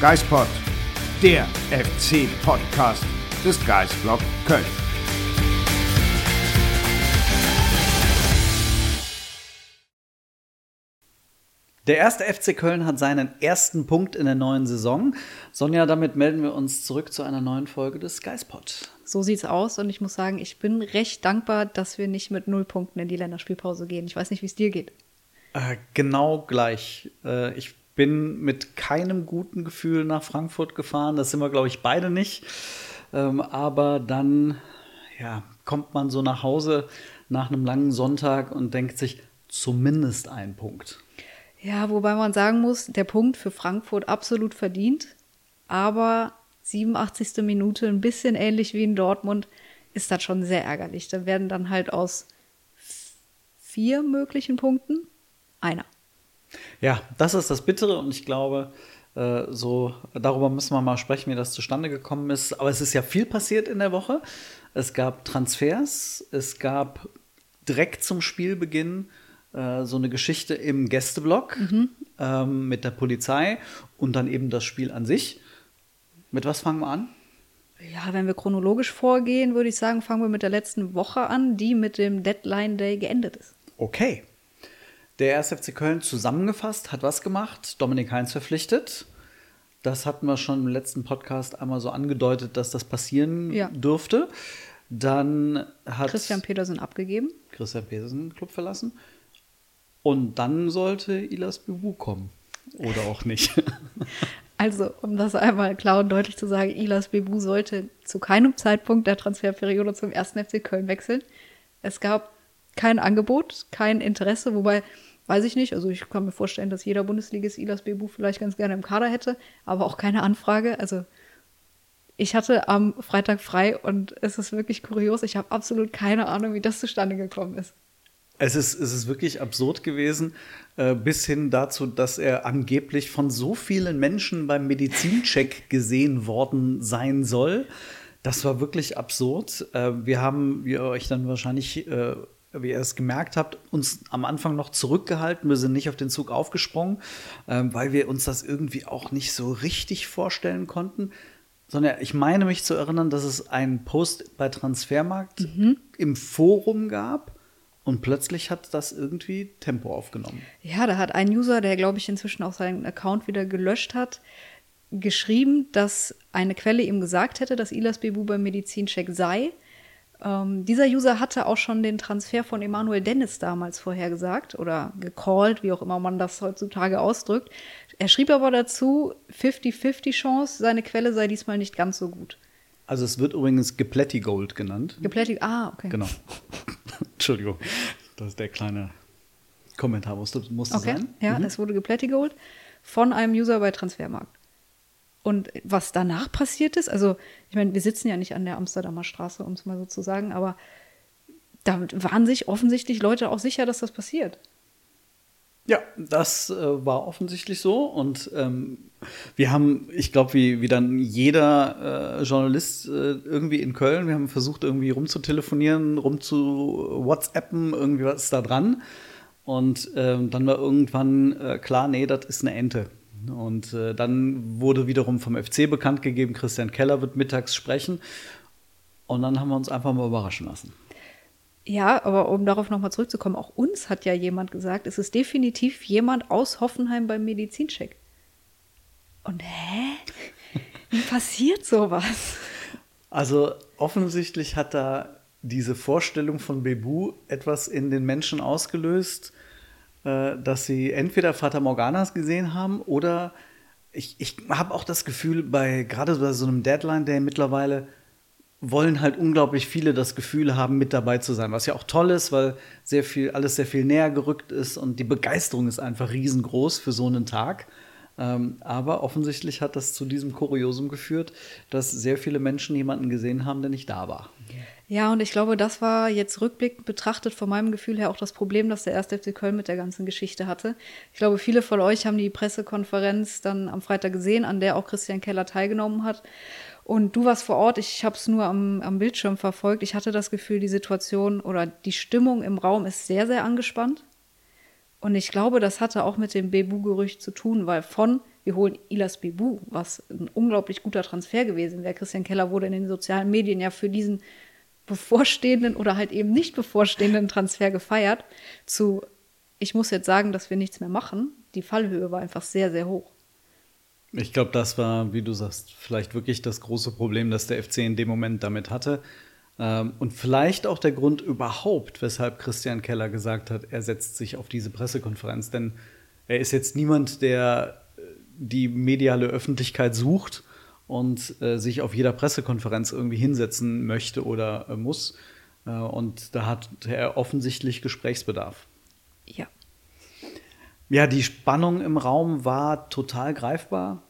Geispod, der FC-Podcast des Geisblog Köln. Der erste FC Köln hat seinen ersten Punkt in der neuen Saison. Sonja, damit melden wir uns zurück zu einer neuen Folge des Geispod. So sieht's aus und ich muss sagen, ich bin recht dankbar, dass wir nicht mit null Punkten in die Länderspielpause gehen. Ich weiß nicht, wie es dir geht. Äh, genau gleich. Äh, ich bin mit keinem guten Gefühl nach Frankfurt gefahren. Das sind wir, glaube ich, beide nicht. Ähm, aber dann ja, kommt man so nach Hause nach einem langen Sonntag und denkt sich, zumindest ein Punkt. Ja, wobei man sagen muss, der Punkt für Frankfurt absolut verdient, aber 87. Minute, ein bisschen ähnlich wie in Dortmund, ist das schon sehr ärgerlich. Da werden dann halt aus vier möglichen Punkten einer. Ja, das ist das Bittere und ich glaube, äh, so darüber müssen wir mal sprechen, wie das zustande gekommen ist. Aber es ist ja viel passiert in der Woche. Es gab Transfers, es gab direkt zum Spielbeginn äh, so eine Geschichte im Gästeblock mhm. ähm, mit der Polizei und dann eben das Spiel an sich. Mit was fangen wir an? Ja, wenn wir chronologisch vorgehen, würde ich sagen, fangen wir mit der letzten Woche an, die mit dem Deadline Day geendet ist. Okay. Der 1. FC Köln zusammengefasst hat was gemacht? Dominik Heinz verpflichtet. Das hatten wir schon im letzten Podcast einmal so angedeutet, dass das passieren ja. dürfte. Dann hat Christian Petersen abgegeben. Christian Petersen Club verlassen. Und dann sollte Ilas Bibu kommen. Oder auch nicht. Also, um das einmal klar und deutlich zu sagen, Ilas Bebu sollte zu keinem Zeitpunkt der Transferperiode zum 1. FC Köln wechseln. Es gab kein Angebot, kein Interesse, wobei, weiß ich nicht, also ich kann mir vorstellen, dass jeder Bundesligist Ilas Bebu vielleicht ganz gerne im Kader hätte, aber auch keine Anfrage. Also, ich hatte am Freitag frei und es ist wirklich kurios. Ich habe absolut keine Ahnung, wie das zustande gekommen ist. Es ist, es ist wirklich absurd gewesen, äh, bis hin dazu, dass er angeblich von so vielen Menschen beim Medizincheck gesehen worden sein soll. Das war wirklich absurd. Äh, wir haben, euch dann wahrscheinlich, äh, wie ihr es gemerkt habt, uns am Anfang noch zurückgehalten. Wir sind nicht auf den Zug aufgesprungen, äh, weil wir uns das irgendwie auch nicht so richtig vorstellen konnten. Sondern ich meine mich zu erinnern, dass es einen Post bei Transfermarkt mhm. im Forum gab und plötzlich hat das irgendwie Tempo aufgenommen. Ja, da hat ein User, der glaube ich inzwischen auch seinen Account wieder gelöscht hat, geschrieben, dass eine Quelle ihm gesagt hätte, dass Ilas Bebu beim Medizincheck sei. Ähm, dieser User hatte auch schon den Transfer von Emanuel Dennis damals vorhergesagt oder gecallt, wie auch immer man das heutzutage ausdrückt. Er schrieb aber dazu, 50-50 Chance, seine Quelle sei diesmal nicht ganz so gut. Also es wird übrigens Gepletti Gold genannt. Gepletti, ah, okay. Genau. Entschuldigung, das ist der kleine Kommentar, musste, musste okay. sein. Ja, mhm. es wurde geplättigolt von einem User bei Transfermarkt. Und was danach passiert ist, also ich meine, wir sitzen ja nicht an der Amsterdamer Straße, um es mal so zu sagen, aber da waren sich offensichtlich Leute auch sicher, dass das passiert. Ja, das äh, war offensichtlich so. Und ähm, wir haben, ich glaube, wie, wie dann jeder äh, Journalist äh, irgendwie in Köln, wir haben versucht, irgendwie rumzutelefonieren, rumzu WhatsAppen, irgendwie was ist da dran. Und ähm, dann war irgendwann äh, klar, nee, das ist eine Ente. Und äh, dann wurde wiederum vom FC bekannt gegeben, Christian Keller wird mittags sprechen. Und dann haben wir uns einfach mal überraschen lassen. Ja, aber um darauf nochmal zurückzukommen, auch uns hat ja jemand gesagt, es ist definitiv jemand aus Hoffenheim beim Medizincheck. Und hä? Wie passiert sowas? Also offensichtlich hat da diese Vorstellung von Bebu etwas in den Menschen ausgelöst, dass sie entweder Fata Morganas gesehen haben oder ich, ich habe auch das Gefühl, bei gerade bei so einem Deadline Day mittlerweile, wollen halt unglaublich viele das Gefühl haben, mit dabei zu sein. Was ja auch toll ist, weil sehr viel, alles sehr viel näher gerückt ist und die Begeisterung ist einfach riesengroß für so einen Tag. Ähm, aber offensichtlich hat das zu diesem Kuriosum geführt, dass sehr viele Menschen jemanden gesehen haben, der nicht da war. Ja, und ich glaube, das war jetzt rückblickend betrachtet von meinem Gefühl her auch das Problem, das der 1. FC Köln mit der ganzen Geschichte hatte. Ich glaube, viele von euch haben die Pressekonferenz dann am Freitag gesehen, an der auch Christian Keller teilgenommen hat. Und du warst vor Ort, ich habe es nur am, am Bildschirm verfolgt. Ich hatte das Gefühl, die Situation oder die Stimmung im Raum ist sehr, sehr angespannt. Und ich glaube, das hatte auch mit dem Bebu-Gerücht zu tun, weil von, wir holen Ilas Bebu, was ein unglaublich guter Transfer gewesen wäre. Christian Keller wurde in den sozialen Medien ja für diesen bevorstehenden oder halt eben nicht bevorstehenden Transfer gefeiert, zu, ich muss jetzt sagen, dass wir nichts mehr machen. Die Fallhöhe war einfach sehr, sehr hoch. Ich glaube, das war, wie du sagst, vielleicht wirklich das große Problem, das der FC in dem Moment damit hatte. Ähm, und vielleicht auch der Grund überhaupt, weshalb Christian Keller gesagt hat, er setzt sich auf diese Pressekonferenz. Denn er ist jetzt niemand, der äh, die mediale Öffentlichkeit sucht und äh, sich auf jeder Pressekonferenz irgendwie hinsetzen möchte oder äh, muss. Äh, und da hat er offensichtlich Gesprächsbedarf. Ja. Ja, die Spannung im Raum war total greifbar.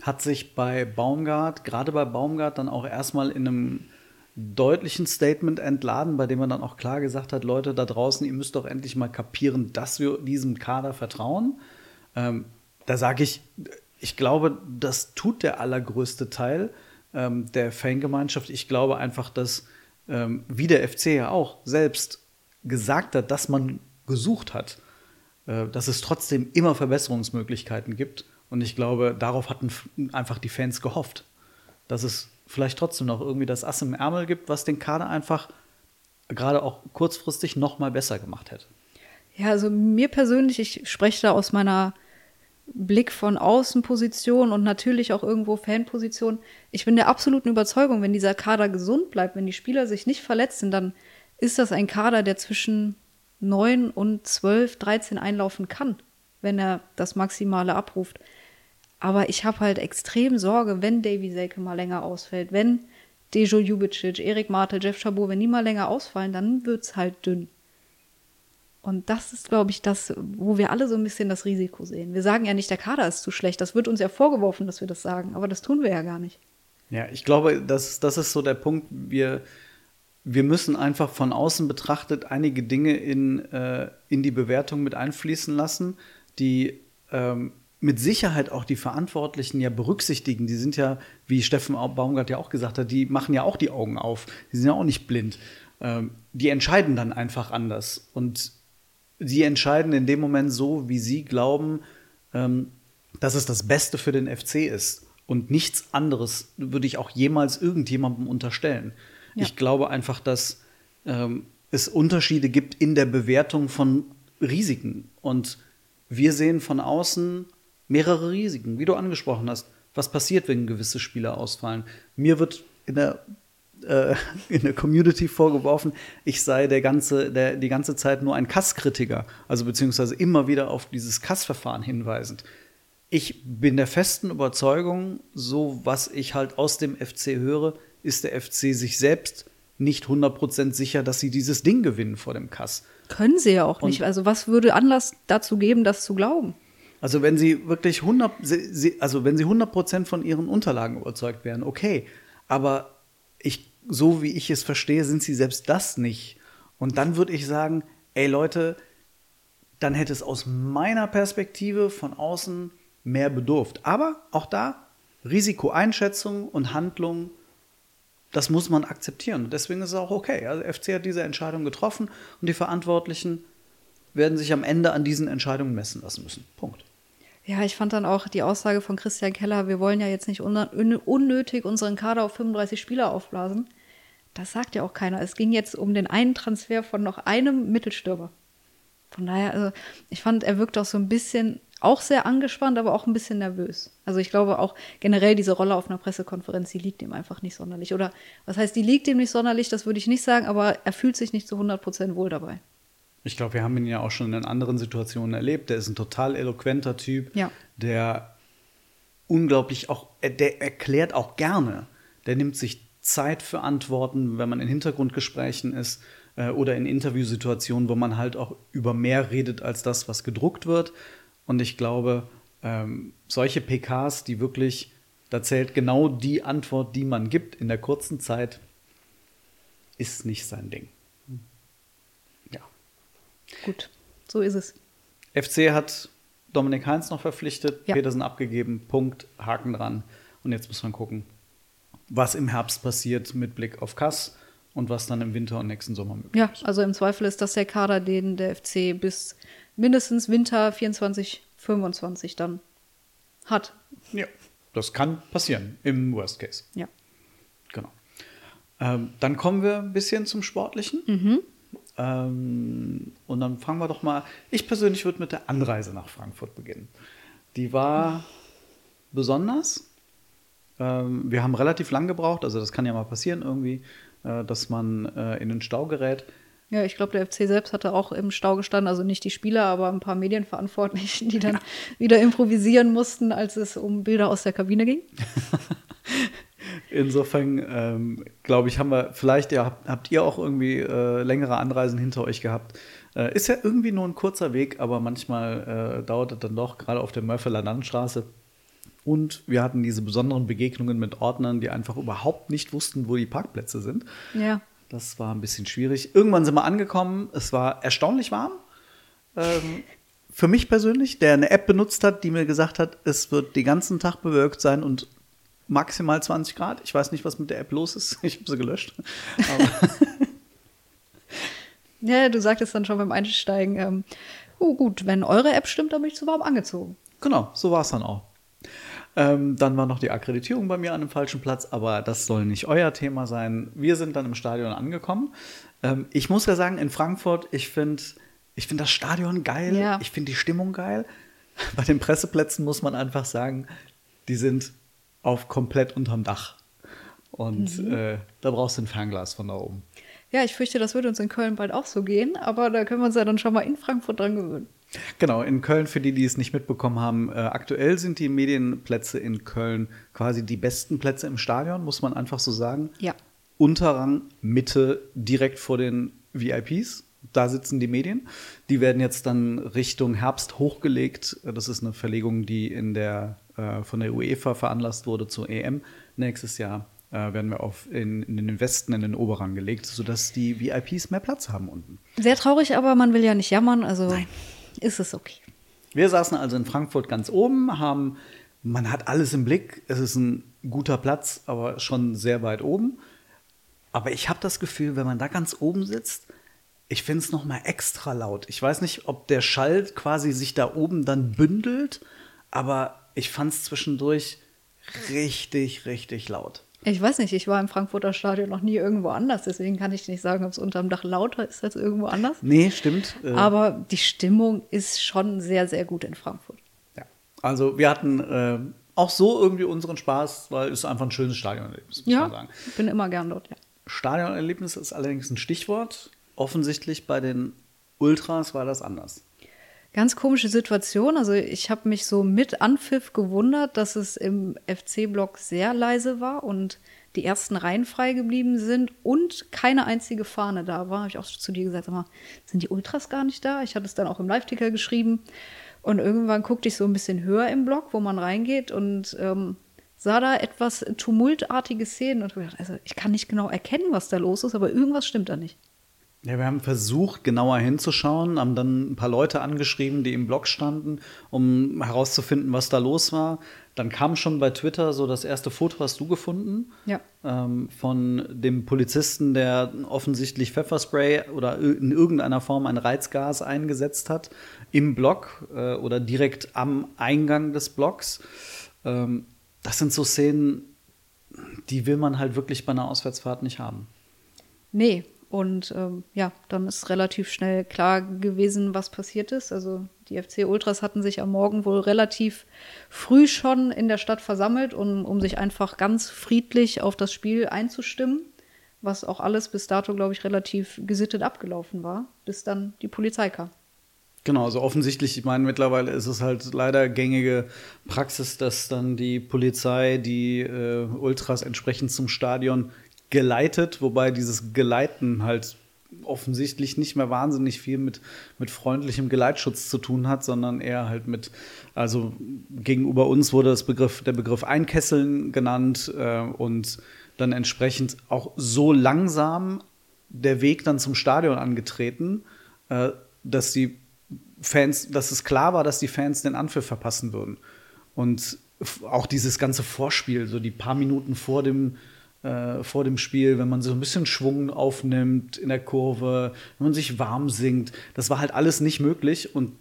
Hat sich bei Baumgart, gerade bei Baumgart, dann auch erstmal in einem deutlichen Statement entladen, bei dem er dann auch klar gesagt hat, Leute da draußen, ihr müsst doch endlich mal kapieren, dass wir diesem Kader vertrauen. Ähm, da sage ich, ich glaube, das tut der allergrößte Teil ähm, der Fangemeinschaft. Ich glaube einfach, dass, ähm, wie der FC ja auch selbst gesagt hat, dass man gesucht hat, äh, dass es trotzdem immer Verbesserungsmöglichkeiten gibt. Und ich glaube, darauf hatten einfach die Fans gehofft, dass es vielleicht trotzdem noch irgendwie das Ass im Ärmel gibt, was den Kader einfach gerade auch kurzfristig noch mal besser gemacht hätte. Ja, also mir persönlich, ich spreche da aus meiner Blick von Außenposition und natürlich auch irgendwo Fanposition. Ich bin der absoluten Überzeugung, wenn dieser Kader gesund bleibt, wenn die Spieler sich nicht verletzen, dann ist das ein Kader, der zwischen 9 und 12, 13 einlaufen kann, wenn er das Maximale abruft. Aber ich habe halt extrem Sorge, wenn Davy Selke mal länger ausfällt, wenn Dejo Jubicic, Erik Martel, Jeff Chabot, wenn die mal länger ausfallen, dann wird es halt dünn. Und das ist, glaube ich, das, wo wir alle so ein bisschen das Risiko sehen. Wir sagen ja nicht, der Kader ist zu schlecht. Das wird uns ja vorgeworfen, dass wir das sagen. Aber das tun wir ja gar nicht. Ja, ich glaube, das, das ist so der Punkt. Wir, wir müssen einfach von außen betrachtet einige Dinge in, äh, in die Bewertung mit einfließen lassen, die ähm, mit Sicherheit auch die Verantwortlichen ja berücksichtigen. Die sind ja, wie Steffen Baumgart ja auch gesagt hat, die machen ja auch die Augen auf. Die sind ja auch nicht blind. Ähm, die entscheiden dann einfach anders. Und sie entscheiden in dem Moment so, wie sie glauben, ähm, dass es das Beste für den FC ist. Und nichts anderes würde ich auch jemals irgendjemandem unterstellen. Ja. Ich glaube einfach, dass ähm, es Unterschiede gibt in der Bewertung von Risiken. Und wir sehen von außen mehrere Risiken, wie du angesprochen hast. Was passiert, wenn gewisse Spieler ausfallen? Mir wird in der, äh, in der Community vorgeworfen, ich sei der ganze, der, die ganze Zeit nur ein Kasskritiker, also beziehungsweise immer wieder auf dieses Kassverfahren hinweisend. Ich bin der festen Überzeugung, so was ich halt aus dem FC höre, ist der FC sich selbst nicht 100% sicher, dass sie dieses Ding gewinnen vor dem Kass. Können sie ja auch Und nicht. Also was würde Anlass dazu geben, das zu glauben? Also wenn sie wirklich 100, also wenn sie 100 von ihren Unterlagen überzeugt wären, okay. Aber ich, so wie ich es verstehe, sind sie selbst das nicht. Und dann würde ich sagen, ey Leute, dann hätte es aus meiner Perspektive von außen mehr bedurft. Aber auch da Risikoeinschätzung und Handlung, das muss man akzeptieren. Und deswegen ist es auch okay. Also FC hat diese Entscheidung getroffen und die Verantwortlichen werden sich am Ende an diesen Entscheidungen messen lassen müssen. Punkt. Ja, ich fand dann auch die Aussage von Christian Keller, wir wollen ja jetzt nicht unnötig unseren Kader auf 35 Spieler aufblasen. Das sagt ja auch keiner. Es ging jetzt um den einen Transfer von noch einem Mittelstürmer. Von daher, also ich fand, er wirkt auch so ein bisschen, auch sehr angespannt, aber auch ein bisschen nervös. Also ich glaube auch generell diese Rolle auf einer Pressekonferenz, die liegt ihm einfach nicht sonderlich. Oder was heißt, die liegt ihm nicht sonderlich, das würde ich nicht sagen, aber er fühlt sich nicht zu 100 Prozent wohl dabei. Ich glaube, wir haben ihn ja auch schon in anderen Situationen erlebt. Der ist ein total eloquenter Typ, ja. der unglaublich auch, der erklärt auch gerne. Der nimmt sich Zeit für Antworten, wenn man in Hintergrundgesprächen ist äh, oder in Interviewsituationen, wo man halt auch über mehr redet als das, was gedruckt wird. Und ich glaube, ähm, solche PKs, die wirklich, da zählt genau die Antwort, die man gibt in der kurzen Zeit, ist nicht sein Ding. Gut, so ist es. FC hat Dominik Heinz noch verpflichtet, ja. Petersen abgegeben, Punkt, Haken dran. Und jetzt muss man gucken, was im Herbst passiert mit Blick auf Kass und was dann im Winter und nächsten Sommer möglich ja, ist. Ja, also im Zweifel ist das der Kader, den der FC bis mindestens Winter 24, 25 dann hat. Ja, das kann passieren im Worst Case. Ja. Genau. Ähm, dann kommen wir ein bisschen zum Sportlichen. Mhm. Ähm, und dann fangen wir doch mal. Ich persönlich würde mit der Anreise nach Frankfurt beginnen. Die war besonders. Ähm, wir haben relativ lang gebraucht, also das kann ja mal passieren irgendwie, äh, dass man äh, in den Stau gerät. Ja, ich glaube, der FC selbst hatte auch im Stau gestanden, also nicht die Spieler, aber ein paar Medienverantwortlichen, die dann wieder improvisieren mussten, als es um Bilder aus der Kabine ging. Insofern, ähm, glaube ich, haben wir vielleicht, ja, habt, habt ihr auch irgendwie äh, längere Anreisen hinter euch gehabt. Äh, ist ja irgendwie nur ein kurzer Weg, aber manchmal äh, dauert es dann doch, gerade auf der Mörfeler Landstraße. Und wir hatten diese besonderen Begegnungen mit Ordnern, die einfach überhaupt nicht wussten, wo die Parkplätze sind. Ja. Das war ein bisschen schwierig. Irgendwann sind wir angekommen. Es war erstaunlich warm. Ähm, für mich persönlich, der eine App benutzt hat, die mir gesagt hat, es wird den ganzen Tag bewölkt sein und maximal 20 Grad. Ich weiß nicht, was mit der App los ist. Ich habe sie gelöscht. Ja, du sagtest dann schon beim Einsteigen, ähm, oh gut, wenn eure App stimmt, dann bin ich zu warm angezogen. genau, so war es dann auch. Ähm, dann war noch die Akkreditierung bei mir an dem falschen Platz, aber das soll nicht euer Thema sein. Wir sind dann im Stadion angekommen. Ähm, ich muss ja sagen, in Frankfurt, ich finde ich find das Stadion geil, Ja. ich finde die Stimmung geil. Bei den Presseplätzen muss man einfach sagen, die sind auf komplett unterm Dach. Und äh, da brauchst du ein Fernglas von da oben. Ja, ich fürchte, das würde uns in Köln bald auch so gehen, aber da können wir uns ja dann schon mal in Frankfurt dran gewöhnen. Genau, in Köln, für die, die es nicht mitbekommen haben, äh, aktuell sind die Medienplätze in Köln quasi die besten Plätze im Stadion, muss man einfach so sagen. Ja. Unterrang, Mitte, direkt vor den VIPs. Da sitzen die Medien. Die werden jetzt dann Richtung Herbst hochgelegt. Das ist eine Verlegung, die in der, äh, von der UEFA veranlasst wurde zur EM. Nächstes Jahr äh, werden wir auf in, in den Westen, in den Oberrang gelegt, sodass die VIPs mehr Platz haben unten. Sehr traurig, aber man will ja nicht jammern, also ist es okay. Wir saßen also in Frankfurt ganz oben, haben, man hat alles im Blick. Es ist ein guter Platz, aber schon sehr weit oben. Aber ich habe das Gefühl, wenn man da ganz oben sitzt, ich finde es noch mal extra laut. Ich weiß nicht, ob der Schall quasi sich da oben dann bündelt, aber ich fand es zwischendurch richtig, richtig laut. Ich weiß nicht, ich war im Frankfurter Stadion noch nie irgendwo anders, deswegen kann ich nicht sagen, ob es unterm Dach lauter ist als irgendwo anders. Nee, stimmt. Äh, Aber die Stimmung ist schon sehr, sehr gut in Frankfurt. ja. Also wir hatten äh, auch so irgendwie unseren Spaß, weil es einfach ein schönes Stadionerlebnis, muss man sagen. Ja, ich bin immer gern dort, ja. Stadionerlebnis ist allerdings ein Stichwort. Offensichtlich bei den Ultras war das anders. Ganz komische Situation. Also ich habe mich so mit Anpfiff gewundert, dass es im FC-Block sehr leise war und die ersten Reihen frei geblieben sind und keine einzige Fahne da war. Habe ich auch zu dir gesagt, sag mal, sind die Ultras gar nicht da? Ich hatte es dann auch im Live-Ticker geschrieben. Und irgendwann guckte ich so ein bisschen höher im Block, wo man reingeht und ähm, sah da etwas tumultartige Szenen und gedacht, also ich kann nicht genau erkennen, was da los ist, aber irgendwas stimmt da nicht. Ja, wir haben versucht, genauer hinzuschauen, haben dann ein paar Leute angeschrieben, die im Blog standen, um herauszufinden, was da los war. Dann kam schon bei Twitter so das erste Foto, hast du gefunden, Ja. ähm, von dem Polizisten, der offensichtlich Pfefferspray oder in irgendeiner Form ein Reizgas eingesetzt hat im Block äh, oder direkt am Eingang des Blocks. Ähm, das sind so Szenen, die will man halt wirklich bei einer Auswärtsfahrt nicht haben. Nee, und ähm, ja, dann ist relativ schnell klar gewesen, was passiert ist. Also die FC Ultras hatten sich am Morgen wohl relativ früh schon in der Stadt versammelt, um, um sich einfach ganz friedlich auf das Spiel einzustimmen, was auch alles bis dato, glaube ich, relativ gesittet abgelaufen war, bis dann die Polizei kam. Genau, also offensichtlich, ich meine, mittlerweile ist es halt leider gängige Praxis, dass dann die Polizei die äh, Ultras entsprechend zum Stadion geleitet, wobei dieses Geleiten halt offensichtlich nicht mehr wahnsinnig viel mit, mit freundlichem Geleitschutz zu tun hat, sondern eher halt mit, also gegenüber uns wurde das Begriff, der Begriff Einkesseln genannt äh, und dann entsprechend auch so langsam der Weg dann zum Stadion angetreten, äh, dass die Fans, dass es klar war, dass die Fans den Anpfiff verpassen würden. Und auch dieses ganze Vorspiel, so die paar Minuten vor dem, äh, vor dem Spiel, wenn man so ein bisschen Schwung aufnimmt in der Kurve, wenn man sich warm singt, das war halt alles nicht möglich. Und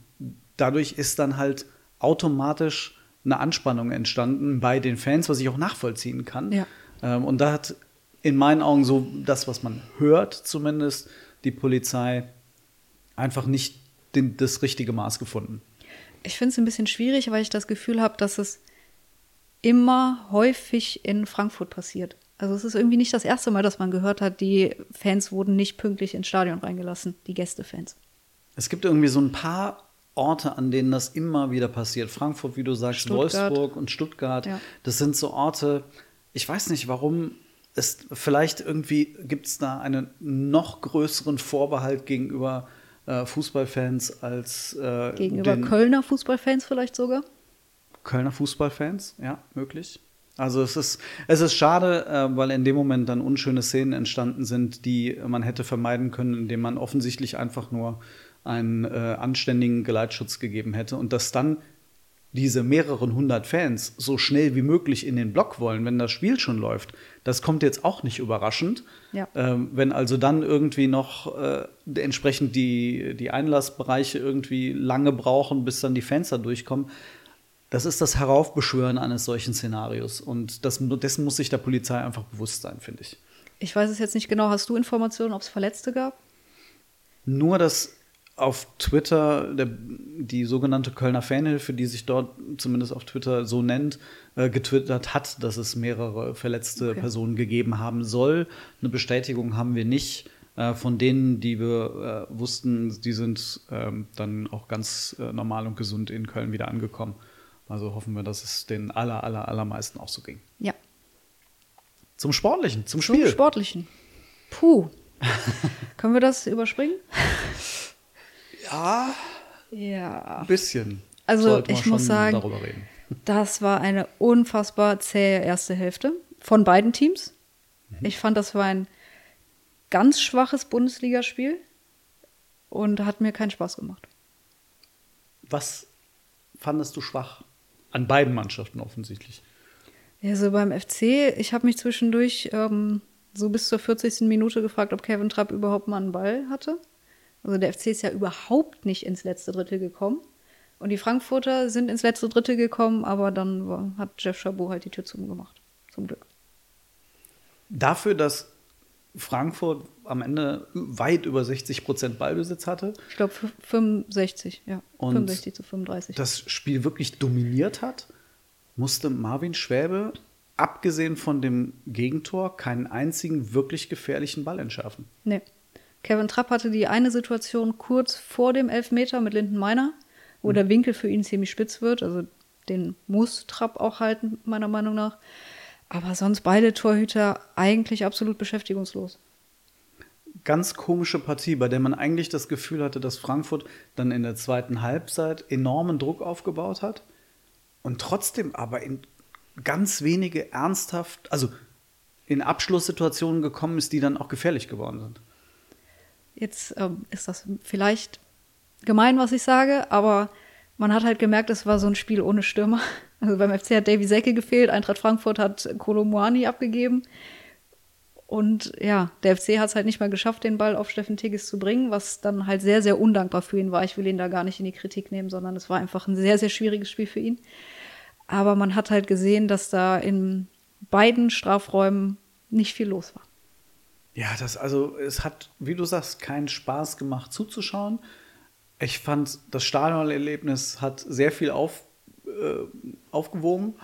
dadurch ist dann halt automatisch eine Anspannung entstanden bei den Fans, was ich auch nachvollziehen kann. Ja. Ähm, und da hat in meinen Augen so das, was man hört, zumindest die Polizei einfach nicht den, das richtige Maß gefunden. Ich finde es ein bisschen schwierig, weil ich das Gefühl habe, dass es immer häufig in Frankfurt passiert. Also es ist irgendwie nicht das erste Mal, dass man gehört hat, die Fans wurden nicht pünktlich ins Stadion reingelassen, die Gästefans. Es gibt irgendwie so ein paar Orte, an denen das immer wieder passiert. Frankfurt, wie du sagst, Stuttgart. Wolfsburg und Stuttgart. Ja. Das sind so Orte, ich weiß nicht, warum es vielleicht irgendwie gibt es da einen noch größeren Vorbehalt gegenüber äh, Fußballfans als äh, Gegenüber Kölner Fußballfans vielleicht sogar. Kölner Fußballfans, ja, möglich. Also es ist, es ist schade, äh, weil in dem Moment dann unschöne Szenen entstanden sind, die man hätte vermeiden können, indem man offensichtlich einfach nur einen äh, anständigen Geleitschutz gegeben hätte und dass dann diese mehreren hundert Fans so schnell wie möglich in den Block wollen, wenn das Spiel schon läuft. Das kommt jetzt auch nicht überraschend. Ja. Ähm, wenn also dann irgendwie noch äh, entsprechend die, die Einlassbereiche irgendwie lange brauchen, bis dann die Fans da durchkommen. Das ist das Heraufbeschwören eines solchen Szenarios. Und das, dessen muss sich der Polizei einfach bewusst sein, finde ich. Ich weiß es jetzt nicht genau. Hast du Informationen, ob es Verletzte gab? Nur, dass auf Twitter der, die sogenannte Kölner Fanhilfe, die sich dort zumindest auf Twitter so nennt, äh, getwittert hat, dass es mehrere verletzte Okay. Personen gegeben haben soll. Eine Bestätigung haben wir nicht. Äh, von denen, die wir äh, wussten, die sind ähm, dann auch ganz äh, normal und gesund in Köln wieder angekommen. Also hoffen wir, dass es den aller, aller, allermeisten auch so ging. Ja. Zum Sportlichen, zum Zum Spiel. Sportlichen. Puh. Können wir das überspringen? Ja, Ja. ein bisschen. Also, ich muss sagen-. Das war eine unfassbar zähe erste Hälfte von beiden Teams. Ich fand, das war ein ganz schwaches Bundesligaspiel und hat mir keinen Spaß gemacht. Was fandest du schwach? An beiden Mannschaften offensichtlich. Ja, so beim FC, ich habe mich zwischendurch ähm, so bis zur 40. Minute gefragt, ob Kevin Trapp überhaupt mal einen Ball hatte. Also der FC ist ja überhaupt nicht ins letzte Drittel gekommen. Und die Frankfurter sind ins letzte Drittel gekommen, aber dann war, hat Jeff Chabot halt die Tür zugemacht. Zum Glück. Dafür, dass Frankfurt am Ende weit über 60 Prozent Ballbesitz hatte, Ich glaube 65, ja. Und 65 zu 35. das Spiel wirklich dominiert hat, musste Marvin Schwäbe, abgesehen von dem Gegentor, keinen einzigen wirklich gefährlichen Ball entschärfen. Nee. Kevin Trapp hatte die eine Situation kurz vor dem Elfmeter mit Linden Meiner, wo der Winkel für ihn ziemlich spitz wird. Also den muss Trapp auch halten, meiner Meinung nach. Aber sonst beide Torhüter eigentlich absolut beschäftigungslos. Ganz komische Partie, bei der man eigentlich das Gefühl hatte, dass Frankfurt dann in der zweiten Halbzeit enormen Druck aufgebaut hat und trotzdem aber in ganz wenige ernsthaft, also in Abschlusssituationen gekommen ist, die dann auch gefährlich geworden sind. Jetzt ähm, ist das vielleicht gemein, was ich sage, aber man hat halt gemerkt, es war so ein Spiel ohne Stürmer. Also beim FC hat Davy Secke gefehlt, Eintracht Frankfurt hat Kolomuani abgegeben. Und ja, der FC hat es halt nicht mal geschafft, den Ball auf Steffen Tigges zu bringen, was dann halt sehr, sehr undankbar für ihn war. Ich will ihn da gar nicht in die Kritik nehmen, sondern es war einfach ein sehr, sehr schwieriges Spiel für ihn. Aber man hat halt gesehen, dass da in beiden Strafräumen nicht viel los war. Ja, das also, es hat, wie du sagst, keinen Spaß gemacht zuzuschauen. Ich fand, das Stadionerlebnis hat sehr viel auf, äh, aufgewogen,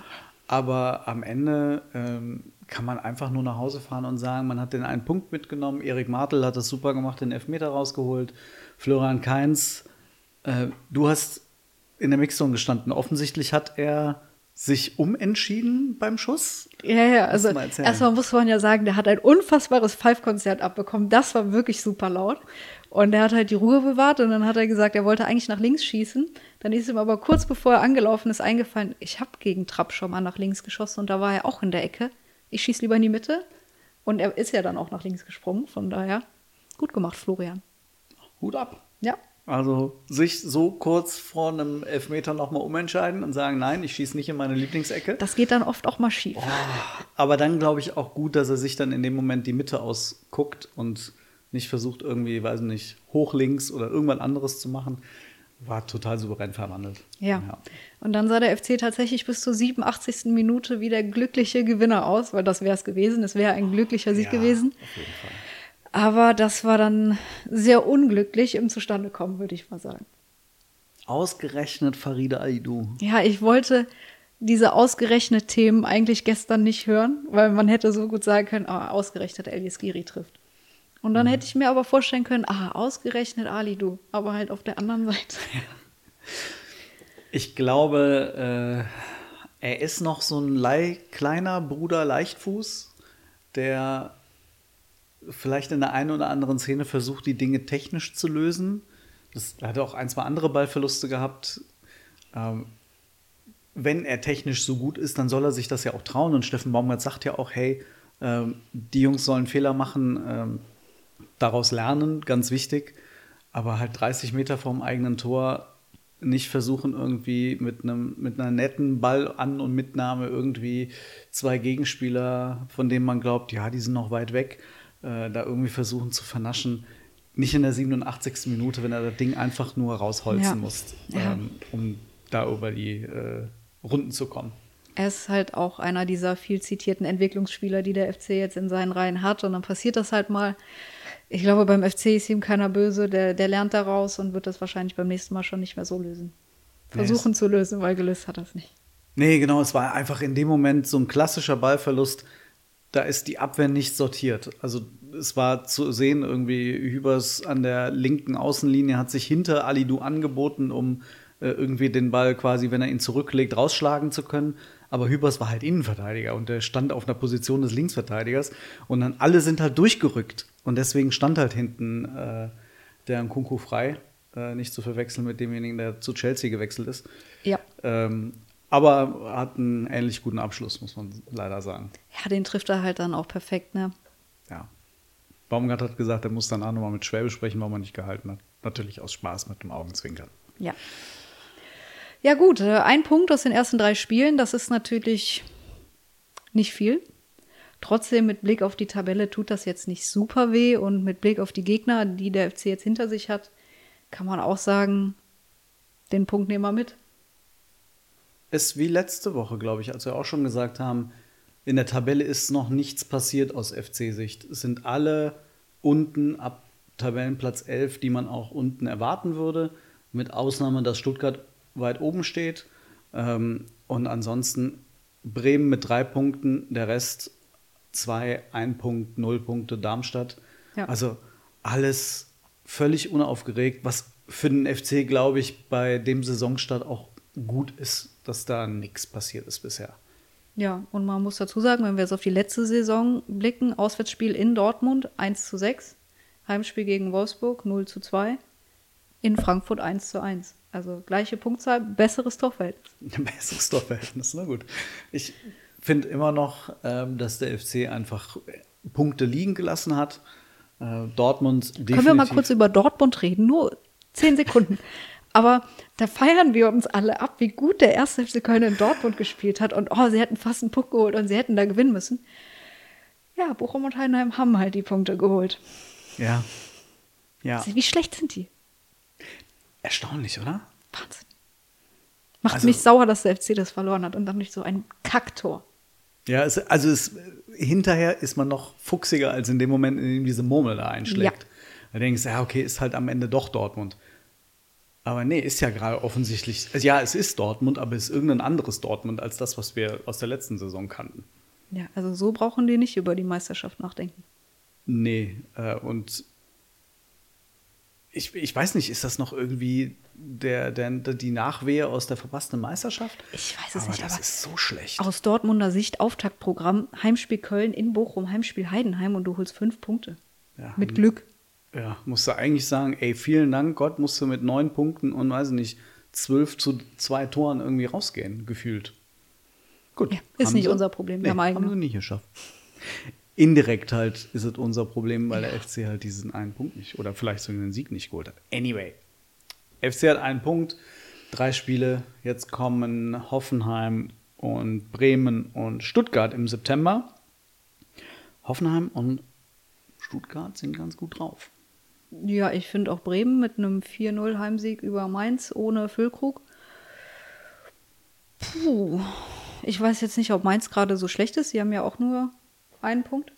aber am Ende ähm, kann man einfach nur nach Hause fahren und sagen, man hat den einen Punkt mitgenommen. Erik Martel hat das super gemacht, den Elfmeter rausgeholt. Florian Kainz, äh, du hast in der Mixzone gestanden. Offensichtlich hat er sich umentschieden beim Schuss. Ja, ja, also mal erstmal muss man ja sagen, der hat ein unfassbares Five-Konzert abbekommen. Das war wirklich super laut. Und er hat halt die Ruhe bewahrt und dann hat er gesagt, er wollte eigentlich nach links schießen. Dann ist ihm aber kurz bevor er angelaufen ist eingefallen, ich habe gegen Trapp schon mal nach links geschossen und da war er auch in der Ecke. Ich schieße lieber in die Mitte. Und er ist ja dann auch nach links gesprungen, von daher gut gemacht, Florian. Hut ab. Ja, Also sich so kurz vor einem Elfmeter nochmal umentscheiden und sagen, nein, ich schieße nicht in meine Lieblingsecke. das geht dann oft auch mal schief. Aber dann glaube ich auch gut, dass er sich dann in dem Moment die Mitte ausguckt und nicht versucht, irgendwie, weiß nicht, hoch links oder irgendwas anderes zu machen. War total souverän verwandelt. Ja. ja. Und dann sah der FC tatsächlich bis zur 87. Minute wie der glückliche Gewinner aus, weil das wäre es gewesen. Es wäre ein glücklicher Sieg ja, gewesen. Auf jeden Fall. Aber das war dann sehr unglücklich im Zustandekommen, würde ich mal sagen. Ausgerechnet Farida Aidou. Ja, ich wollte diese ausgerechnet Themen eigentlich gestern nicht hören, weil man hätte so gut sagen können, ah, ausgerechnet Elias Giri trifft. Und dann mhm. hätte ich mir aber vorstellen können, ah, ausgerechnet Ali du, aber halt auf der anderen Seite. Ich glaube, äh, er ist noch so ein Le kleiner Bruder Leichtfuß, der vielleicht in der einen oder anderen Szene versucht, die Dinge technisch zu lösen. Das, er hat auch ein, zwei andere Ballverluste gehabt. Ähm, wenn er technisch so gut ist, dann soll er sich das ja auch trauen. Und Steffen Baumgart sagt ja auch, hey, ähm, die Jungs sollen Fehler machen, ähm, daraus lernen, ganz wichtig. Aber halt 30 Meter vom eigenen Tor nicht versuchen, irgendwie mit einem mit einer netten Ballan- und Mitnahme irgendwie zwei Gegenspieler, von denen man glaubt, ja, die sind noch weit weg, äh, da irgendwie versuchen zu vernaschen. Nicht in der 87. Minute, wenn er das Ding einfach nur rausholzen ja. muss, ähm, um da über die äh, Runden zu kommen. Er ist halt auch einer dieser viel zitierten Entwicklungsspieler, die der FC jetzt in seinen Reihen hat. Und dann passiert das halt mal. Ich glaube, beim FC ist ihm keiner böse, der, der lernt daraus und wird das wahrscheinlich beim nächsten Mal schon nicht mehr so lösen. Versuchen nee, zu lösen, weil gelöst hat er es nicht. Nee, genau, es war einfach in dem Moment so ein klassischer Ballverlust. Da ist die Abwehr nicht sortiert. Also es war zu sehen, irgendwie Hübers an der linken Außenlinie hat sich hinter Alidu angeboten, um äh, irgendwie den Ball quasi, wenn er ihn zurücklegt, rausschlagen zu können. Aber Hübers war halt Innenverteidiger und der stand auf einer Position des Linksverteidigers. Und dann alle sind halt durchgerückt. Und deswegen stand halt hinten äh, der Nkunku frei. Äh, nicht zu verwechseln mit demjenigen, der zu Chelsea gewechselt ist. Ja. Ähm, aber hat einen ähnlich guten Abschluss, muss man leider sagen. Ja, den trifft er halt dann auch perfekt, ne? Ja. Baumgart hat gesagt, er muss dann auch nochmal mit Schwäbe sprechen, warum er nicht gehalten hat. Natürlich aus Spaß mit dem Augenzwinkern. Ja. Ja, gut, äh, ein Punkt aus den ersten drei Spielen, das ist natürlich nicht viel. Trotzdem, mit Blick auf die Tabelle tut das jetzt nicht super weh und mit Blick auf die Gegner, die der FC jetzt hinter sich hat, kann man auch sagen, den Punkt nehmen wir mit. Ist wie letzte Woche, glaube ich, als wir auch schon gesagt haben, in der Tabelle ist noch nichts passiert aus FC-Sicht. Es sind alle unten ab Tabellenplatz 11, die man auch unten erwarten würde, mit Ausnahme, dass Stuttgart weit oben steht. Ähm, und ansonsten Bremen mit drei Punkten, der Rest zwei, ein Punkt, null Punkte, Darmstadt. Ja. Also alles völlig unaufgeregt, was für den FC, glaube ich, bei dem Saisonstart auch gut ist, dass da nichts passiert ist bisher. Ja, und man muss dazu sagen, wenn wir jetzt auf die letzte Saison blicken, Auswärtsspiel in Dortmund 1 zu 6, Heimspiel gegen Wolfsburg 0 zu 2, in Frankfurt 1 zu 1. Also gleiche Punktzahl, besseres Torverhältnis. besseres Torverhältnis, na gut. Ich finde immer noch, ähm, dass der FC einfach Punkte liegen gelassen hat. Äh, Dortmund definitiv. Können wir mal kurz über Dortmund reden? Nur zehn Sekunden. Aber da feiern wir uns alle ab, wie gut der erste FC Köln in Dortmund gespielt hat. Und oh, sie hätten fast einen Puck geholt und sie hätten da gewinnen müssen. Ja, Bochum und Heidenheim haben halt die Punkte geholt. Ja. Ja. Wie schlecht sind die? Erstaunlich, oder? Wahnsinn. Macht also, mich sauer, dass der FC das verloren hat und dann nicht so ein Kacktor. Ja, es, also es, hinterher ist man noch fuchsiger als in dem Moment, in dem diese Murmel da einschlägt. Ja. Da denkst du, ja, okay, ist halt am Ende doch Dortmund. Aber nee, ist ja gerade offensichtlich. Also ja, es ist Dortmund, aber es ist irgendein anderes Dortmund als das, was wir aus der letzten Saison kannten. Ja, also so brauchen die nicht über die Meisterschaft nachdenken. Nee, äh, und ich, ich weiß nicht, ist das noch irgendwie der, der, die Nachwehe aus der verpassten Meisterschaft? Ich weiß es aber nicht, das aber ist so schlecht. Aus Dortmunder Sicht Auftaktprogramm, Heimspiel Köln in Bochum, Heimspiel Heidenheim und du holst fünf Punkte. Ja, mit Glück. Ja, musst du eigentlich sagen, ey, vielen Dank, Gott, musst du mit neun Punkten und weiß nicht, zwölf zu zwei Toren irgendwie rausgehen, gefühlt. Gut. Ja, ist nicht sie, unser Problem, wir nee, haben sie nicht geschafft indirekt halt ist es unser Problem, weil der FC halt diesen einen Punkt nicht oder vielleicht sogar den Sieg nicht geholt hat. Anyway, FC hat einen Punkt, drei Spiele. Jetzt kommen Hoffenheim und Bremen und Stuttgart im September. Hoffenheim und Stuttgart sind ganz gut drauf. Ja, ich finde auch Bremen mit einem 4-0 Heimsieg über Mainz ohne Füllkrug. Puh. Ich weiß jetzt nicht, ob Mainz gerade so schlecht ist. Sie haben ja auch nur einen Punkt.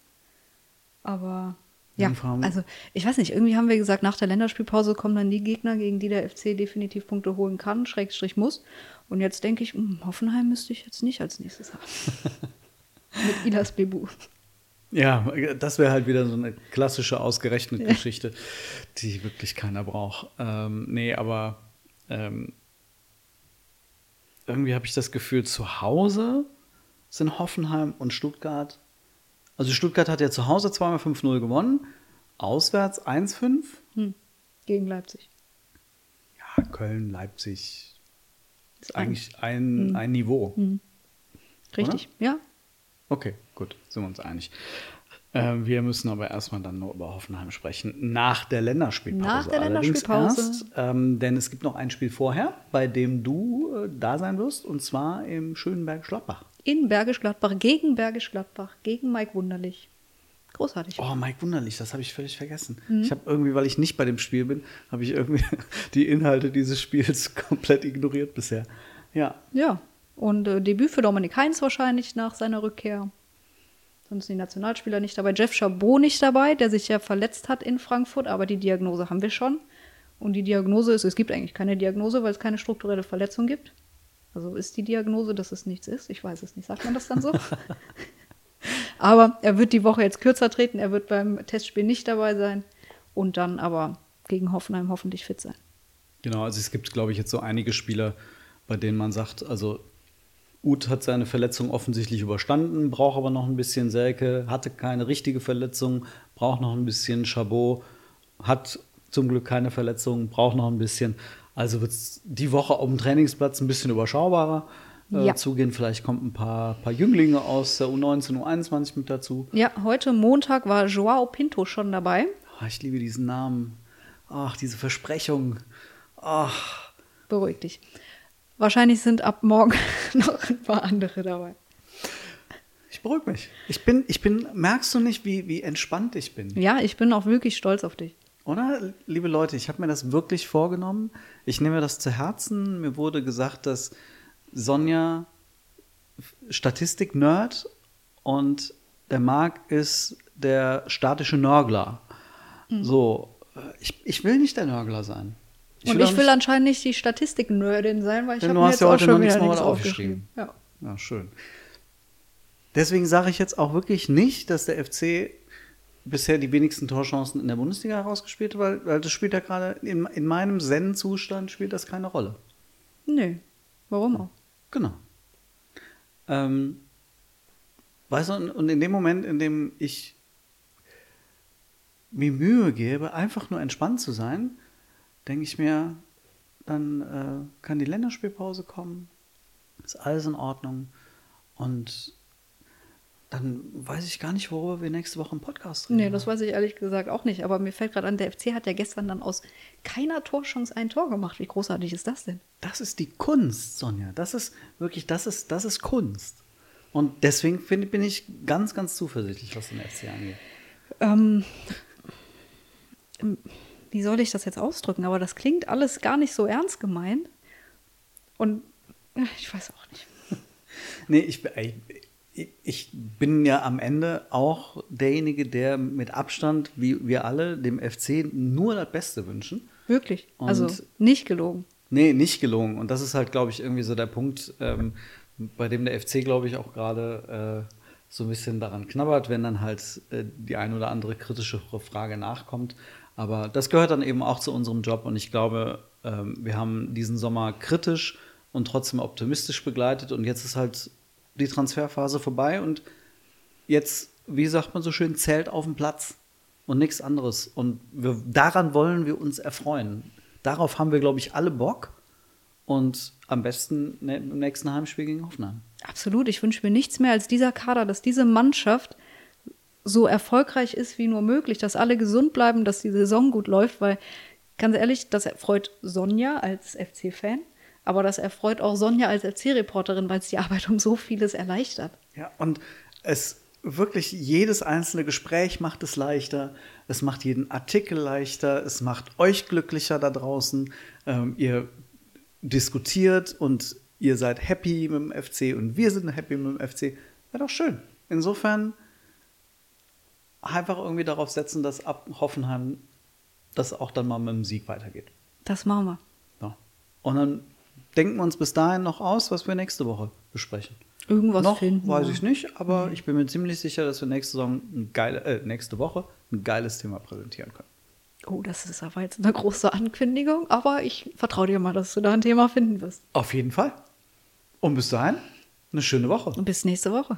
Aber ja, also ich weiß nicht, irgendwie haben wir gesagt, nach der Länderspielpause kommen dann die Gegner, gegen die der FC definitiv Punkte holen kann, Schrägstrich muss. Und jetzt denke ich, hm, Hoffenheim müsste ich jetzt nicht als nächstes haben. Mit Ilas Bebu. Ja, das wäre halt wieder so eine klassische ausgerechnete Geschichte, die wirklich keiner braucht. Ähm, nee, aber ähm, irgendwie habe ich das Gefühl, zu Hause sind Hoffenheim und Stuttgart. Also Stuttgart hat ja zu Hause zweimal 5-0 gewonnen, auswärts 1-5. Hm. Gegen Leipzig. Ja, Köln, Leipzig ist ein- eigentlich ein, ein Niveau. Richtig, ja. Okay, gut, sind wir uns einig. Ähm, wir müssen aber erstmal dann nur über Hoffenheim sprechen. Nach der Länderspielpause. Nach der Länderspielpause. Erst, ähm, denn es gibt noch ein Spiel vorher, bei dem du äh, da sein wirst, und zwar im schönen Berg Schlappbach. In Bergisch Gladbach, gegen Bergisch Gladbach, gegen Mike Wunderlich. Großartig. Oh, Mike Wunderlich, das habe ich völlig vergessen. Mhm. Ich habe irgendwie, weil ich nicht bei dem Spiel bin, habe ich irgendwie die Inhalte dieses Spiels komplett ignoriert bisher. Ja, Ja. Und äh, Debüt für Dominik Heinz wahrscheinlich nach seiner Rückkehr. Sonst sind die Nationalspieler nicht dabei. Jeff Chabot nicht dabei, der sich ja verletzt hat in Frankfurt, aber die Diagnose haben wir schon. Und die Diagnose ist, es gibt eigentlich keine Diagnose, weil es keine strukturelle Verletzung gibt. Also ist die Diagnose, dass es nichts ist. Ich weiß es nicht. Sagt man das dann so? aber er wird die Woche jetzt kürzer treten. Er wird beim Testspiel nicht dabei sein. Und dann aber gegen Hoffenheim hoffentlich fit sein. Genau, also es gibt, glaube ich, jetzt so einige Spieler, bei denen man sagt, also Uth hat seine Verletzung offensichtlich überstanden, braucht aber noch ein bisschen Selke, hatte keine richtige Verletzung, braucht noch ein bisschen Chabot, hat zum Glück keine Verletzung, braucht noch ein bisschen. Also wird es die Woche auf dem Trainingsplatz ein bisschen überschaubarer äh, Ja. zugehen. Vielleicht kommt ein paar, paar Jünglinge aus der U19, U21 mit dazu. Ja, heute Montag war Joao Pinto schon dabei. Ah, ich liebe diesen Namen. Ach, diese Versprechung. Ach. Beruhig dich. Wahrscheinlich sind ab morgen noch ein paar andere dabei. Ich beruhige mich. Ich bin, ich bin, merkst du nicht, wie, wie entspannt ich bin? Ja, ich bin auch wirklich stolz auf dich. Oder, liebe Leute, ich habe mir das wirklich vorgenommen. Ich nehme das zu Herzen. Mir wurde gesagt, dass Sonja Statistik-Nerd und der Marc ist der statische Nörgler. So, äh, ich, ich will nicht der Nörgler sein. Und auch ich will anscheinend nicht die Statistik-Nerdin sein, weil ich habe du mir hast jetzt ja auch schon wieder nichts aufgeschrieben. aufgeschrieben. Ja. Ja, schön. Deswegen sage ich jetzt auch wirklich nicht, dass der FC bisher die wenigsten Torchancen in der Bundesliga herausgespielt hat, weil, weil das spielt ja gerade in, in meinem Zen-Zustand spielt das keine Rolle. Nö. Warum auch? Genau. Ähm, weißt du, und, und in dem Moment, in dem ich mir Mühe gebe, einfach nur entspannt zu sein, denke ich mir, dann äh, kann die Länderspielpause kommen, ist alles in Ordnung und dann weiß ich gar nicht, worüber wir nächste Woche im Podcast reden. Nee, das weiß ich ehrlich gesagt auch nicht. Aber mir fällt gerade an, der FC hat ja gestern dann aus keiner Torchance ein Tor gemacht. Wie großartig ist das denn? Das ist die Kunst, Sonja. Das ist wirklich, das ist, das ist Kunst. Und deswegen find, bin ich ganz, ganz zuversichtlich, was den FC angeht. Ähm, wie soll ich das jetzt ausdrücken? Aber das klingt alles gar nicht so ernst gemeint. Und ich weiß auch nicht. Nee, ich, ich, ich bin ja am Ende auch derjenige, der mit Abstand, wie wir alle, dem FC nur das Beste wünschen. Wirklich. also Und- nicht gelogen. Nee, nicht gelungen. Und das ist halt, glaube ich, irgendwie so der Punkt, ähm, bei dem der FC, glaube ich, auch gerade äh, so ein bisschen daran knabbert, wenn dann halt äh, die ein oder andere kritischere Frage nachkommt. Aber das gehört dann eben auch zu unserem Job. Und ich glaube, ähm, wir haben diesen Sommer kritisch und trotzdem optimistisch begleitet. Und jetzt ist halt die Transferphase vorbei. Und jetzt, wie sagt man so schön, zählt auf dem Platz und nichts anderes. Und wir, daran wollen wir uns erfreuen. Darauf haben wir, glaube ich, alle Bock. Und am besten ne, im nächsten Heimspiel gegen Hoffenheim. Absolut. Ich wünsche mir nichts mehr als dieser Kader, dass diese Mannschaft so erfolgreich ist wie nur möglich, dass alle gesund bleiben, dass die Saison gut läuft, weil ganz ehrlich, das erfreut Sonja als FC-Fan, aber das erfreut auch Sonja als FC-Reporterin, weil es die Arbeit um so vieles erleichtert. Ja, und es wirklich jedes einzelne Gespräch macht es leichter, es macht jeden Artikel leichter, es macht euch glücklicher da draußen. Ähm, ihr diskutiert und ihr seid happy mit dem FC und wir sind happy mit dem FC. Wäre doch schön. Insofern einfach irgendwie darauf setzen, dass ab Hoffenheim das auch dann mal mit dem Sieg weitergeht. Das machen wir. Ja. Und dann denken wir uns bis dahin noch aus, was wir nächste Woche besprechen. Irgendwas noch finden. weiß wir. ich nicht, aber ich bin mir ziemlich sicher, dass wir nächste, Saison ein geile, äh, nächste Woche ein geiles Thema präsentieren können. Oh, das ist aber jetzt eine große Ankündigung, aber ich vertraue dir mal, dass du da ein Thema finden wirst. Auf jeden Fall. Und bis dahin eine schöne Woche. Und bis nächste Woche.